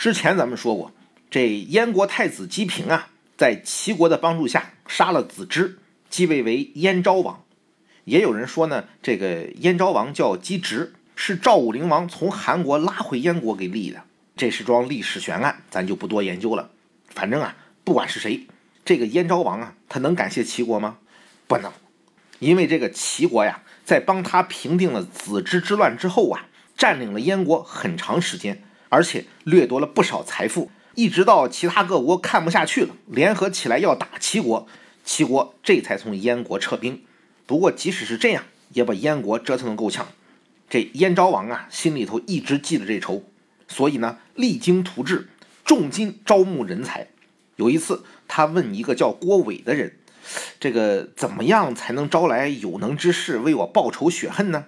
之前咱们说过，这燕国太子姬平啊，在齐国的帮助下杀了子之，继位为燕昭王。也有人说呢，这个燕昭王叫姬直，是赵武灵王从韩国拉回燕国给立的。这是桩历史悬案，咱就不多研究了。反正啊，不管是谁，这个燕昭王啊，他能感谢齐国吗？不能，因为这个齐国呀，在帮他平定了子之之乱之后啊，占领了燕国很长时间。而且掠夺了不少财富，一直到其他各国看不下去了，联合起来要打齐国，齐国这才从燕国撤兵。不过即使是这样，也把燕国折腾得够呛。这燕昭王啊，心里头一直记着这仇，所以呢，励精图治，重金招募人才。有一次，他问一个叫郭伟的人：“这个怎么样才能招来有能之士为我报仇雪恨呢？”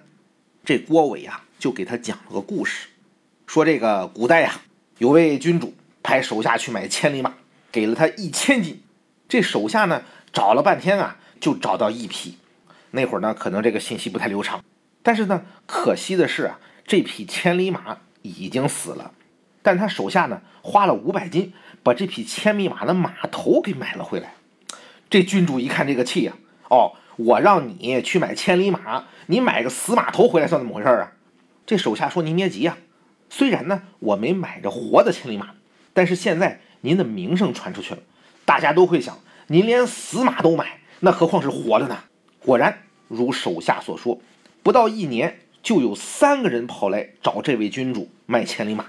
这郭伟啊，就给他讲了个故事。说这个古代呀，有位君主派手下去买千里马，给了他一千斤。这手下呢找了半天啊，就找到一匹。那会儿呢，可能这个信息不太流畅。但是呢，可惜的是啊，这匹千里马已经死了。但他手下呢花了五百金，把这匹千里马的马头给买了回来。这君主一看这个气呀，哦，我让你去买千里马，你买个死马头回来算怎么回事啊？这手下说：“您别急呀。”虽然呢，我没买着活的千里马，但是现在您的名声传出去了，大家都会想，您连死马都买，那何况是活的呢？果然如手下所说，不到一年就有三个人跑来找这位君主卖千里马。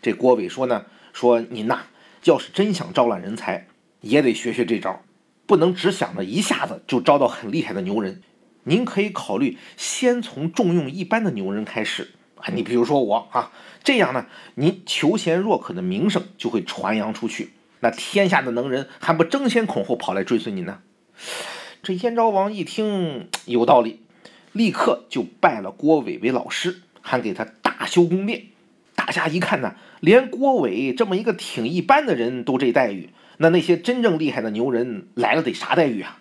这郭伟说呢，说您呐，要是真想招揽人才，也得学学这招，不能只想着一下子就招到很厉害的牛人。您可以考虑先从重用一般的牛人开始。你比如说我啊，这样呢，您求贤若渴的名声就会传扬出去，那天下的能人还不争先恐后跑来追随您呢？这燕昭王一听有道理，立刻就拜了郭伟为老师，还给他大修宫殿。大家一看呢，连郭伟这么一个挺一般的人都这待遇，那那些真正厉害的牛人来了得啥待遇啊？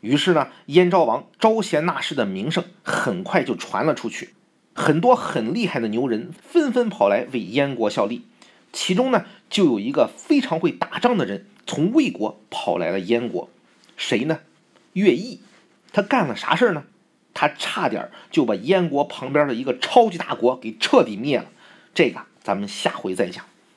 于是呢，燕昭王招贤纳士的名声很快就传了出去。很多很厉害的牛人纷纷跑来为燕国效力，其中呢，就有一个非常会打仗的人从魏国跑来了燕国，谁呢？乐毅，他干了啥事儿呢？他差点就把燕国旁边的一个超级大国给彻底灭了，这个咱们下回再讲。